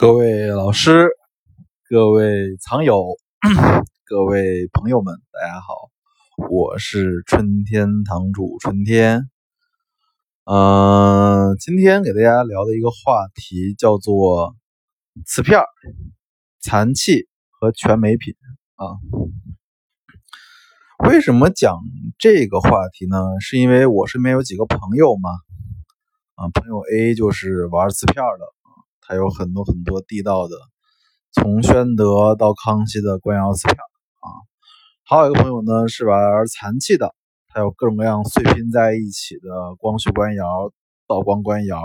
各位老师、各位藏友、各位朋友们，大家好，我是春天堂主春天。嗯，今天给大家聊的一个话题叫做瓷片、残器和全美品啊。为什么讲这个话题呢？是因为我身边有几个朋友嘛，啊，朋友 A 就是玩瓷片的，还有很多很多地道的，从宣德到康熙的官窑瓷片啊。还有一个朋友呢是玩残器的，还有各种各样碎拼在一起的光绪官窑、道光官窑，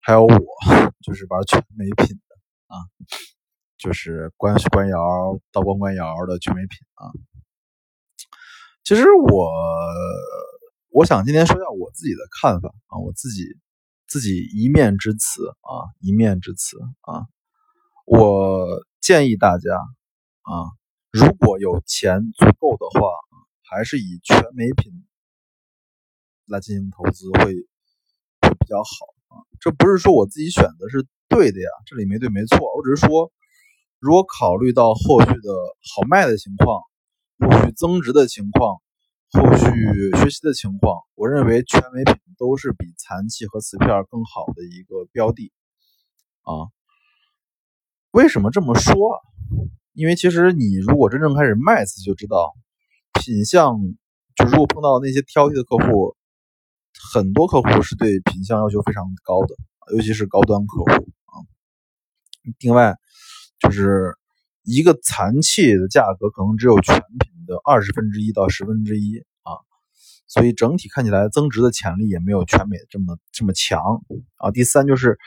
还有我就是玩全美品的啊，就是光绪官窑、道光官窑的全美品啊。其实我，我想今天说一下我自己的看法啊，我自己自己一面之词啊，一面之词啊。我建议大家啊，如果有钱足够的话，还是以全美品来进行投资会会比较好啊。这不是说我自己选的是对的呀，这里没对没错，我只是说，如果考虑到后续的好卖的情况。后续增值的情况，后续学习的情况，我认为全美品都是比残器和瓷片更好的一个标的啊。为什么这么说？因为其实你如果真正开始卖瓷，就知道品相，就如果碰到那些挑剔的客户，很多客户是对品相要求非常高的，尤其是高端客户啊。另外就是。一个残器的价格可能只有全品的二十分之一到十分之一，所以整体看起来增值的潜力也没有全美这么这么强啊。第三就是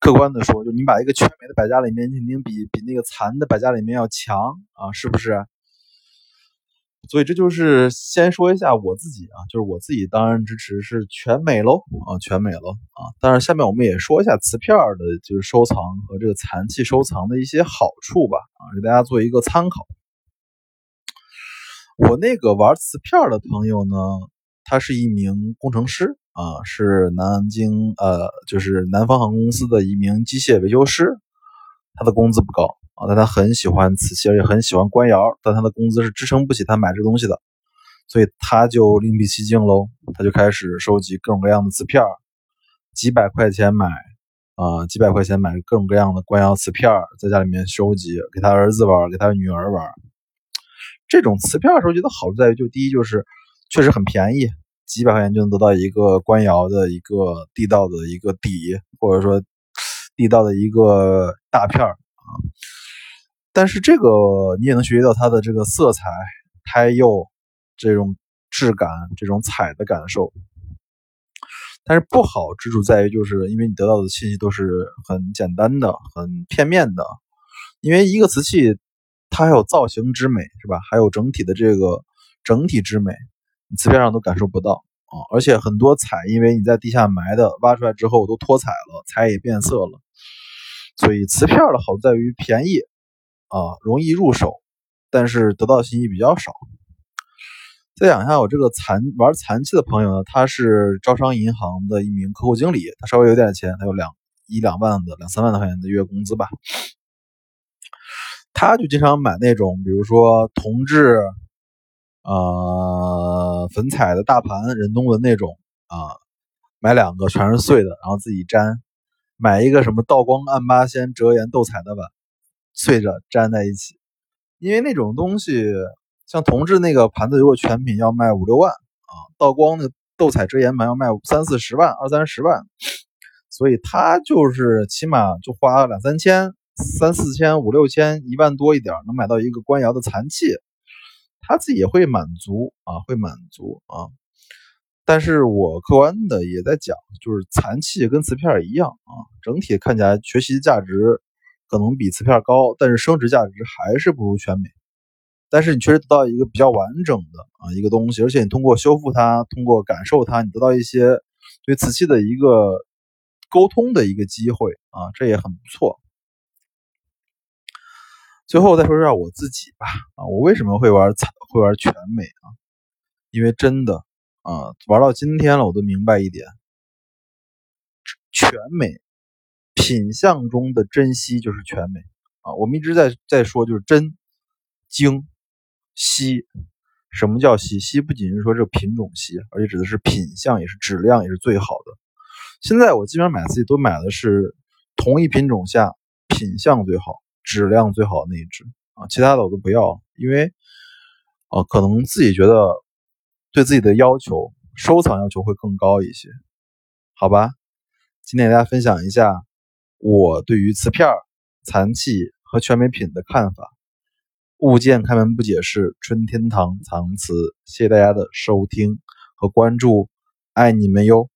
客观的说，就你把一个全美的百家里面肯定比比那个残的百家里面要强啊，是不是？所以这就是先说一下我自己啊，就是我自己当然支持是全美喽啊，全美喽啊。但是下面我们也说一下瓷片的，就是收藏和这个残器收藏的一些好处吧啊，给大家做一个参考。我那个玩瓷片的朋友呢，他是一名工程师啊，是南京呃，就是南方航空公司的一名机械维修师，他的工资不高。啊，但他很喜欢瓷器，而且很喜欢官窑，但他的工资是支撑不起他买这东西的，所以他就另辟蹊径喽，他就开始收集各种各样的瓷片几百块钱买啊，几百块钱买各种各样的官窑瓷片在家里面收集，给他儿子玩，给他女儿玩。这种瓷片的时候，觉得好处在于，就第一就是确实很便宜，几百块钱就能得到一个官窑的一个地道的一个底，或者说地道的一个大片啊。但是这个你也能学习到它的这个色彩、胎釉这种质感、这种彩的感受。但是不好之处在于，就是因为你得到的信息都是很简单的、很片面的。因为一个瓷器，它还有造型之美，是吧？还有整体的这个整体之美，你瓷片上都感受不到啊。而且很多彩，因为你在地下埋的，挖出来之后都脱彩了，彩也变色了。所以瓷片的好处在于便宜。啊，容易入手，但是得到信息比较少。再讲一下我这个残玩残器的朋友呢，他是招商银行的一名客户经理，他稍微有点钱，他有两一两万的两三万的块钱的月工资吧。他就经常买那种，比如说铜制，呃，粉彩的大盘，人工的那种啊，买两个全是碎的，然后自己粘，买一个什么道光暗八仙折颜斗彩的碗。碎着粘在一起，因为那种东西，像铜制那个盘子，如果全品要卖五六万啊，道光的斗彩折颜盘要卖三四十万、二三十万，所以他就是起码就花两三千、三四千、五六千、一万多一点，能买到一个官窑的残器，他自己也会满足啊，会满足啊。但是我客观的也在讲，就是残器跟瓷片一样啊，整体看起来学习价值。可能比瓷片高，但是升值价值还是不如全美。但是你确实得到一个比较完整的啊一个东西，而且你通过修复它，通过感受它，你得到一些对瓷器的一个沟通的一个机会啊，这也很不错。最后再说一下我自己吧啊，我为什么会玩会玩全美啊？因为真的啊，玩到今天了，我都明白一点，全美。品相中的珍稀就是全美啊。我们一直在在说，就是真、精、稀。什么叫稀？稀不仅是说这个品种稀，而且指的是品相，也是质量，也是最好的。现在我基本上买自己都买的是同一品种下品相最好、质量最好的那一只啊，其他的我都不要，因为啊，可能自己觉得对自己的要求、收藏要求会更高一些，好吧？今天给大家分享一下我对于瓷片、残器和全美品的看法。物件开门不解释，春天堂藏瓷。谢谢大家的收听和关注，爱你们哟。